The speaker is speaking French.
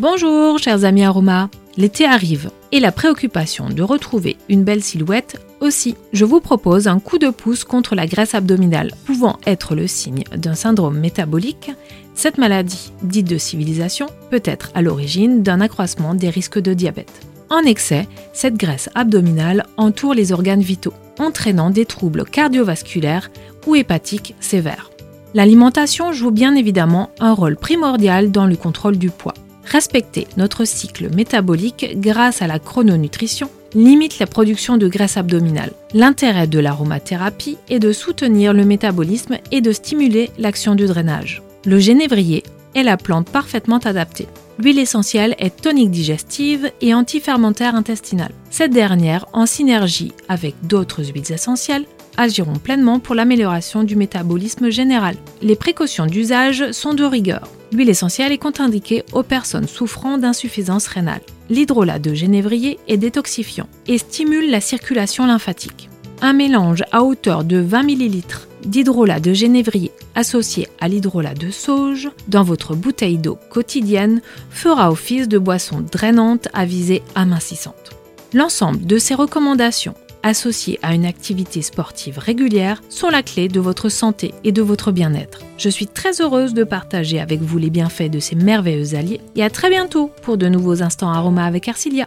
Bonjour chers amis aromas, l'été arrive et la préoccupation de retrouver une belle silhouette aussi. Je vous propose un coup de pouce contre la graisse abdominale, pouvant être le signe d'un syndrome métabolique. Cette maladie, dite de civilisation, peut être à l'origine d'un accroissement des risques de diabète. En excès, cette graisse abdominale entoure les organes vitaux, entraînant des troubles cardiovasculaires ou hépatiques sévères. L'alimentation joue bien évidemment un rôle primordial dans le contrôle du poids. Respecter notre cycle métabolique grâce à la chrononutrition limite la production de graisse abdominale. L'intérêt de l'aromathérapie est de soutenir le métabolisme et de stimuler l'action du drainage. Le génévrier est la plante parfaitement adaptée. L'huile essentielle est tonique digestive et antifermentaire intestinale. Cette dernière, en synergie avec d'autres huiles essentielles, agiront pleinement pour l'amélioration du métabolisme général. Les précautions d'usage sont de rigueur. L'huile essentielle est contre-indiquée aux personnes souffrant d'insuffisance rénale. L'hydrolat de génévrier est détoxifiant et stimule la circulation lymphatique. Un mélange à hauteur de 20 ml d'hydrolat de génévrier associé à l'hydrolat de sauge dans votre bouteille d'eau quotidienne fera office de boisson drainante à visée amincissante. L'ensemble de ces recommandations associés à une activité sportive régulière sont la clé de votre santé et de votre bien-être. Je suis très heureuse de partager avec vous les bienfaits de ces merveilleux alliés et à très bientôt pour de nouveaux instants aromas avec Arcilia.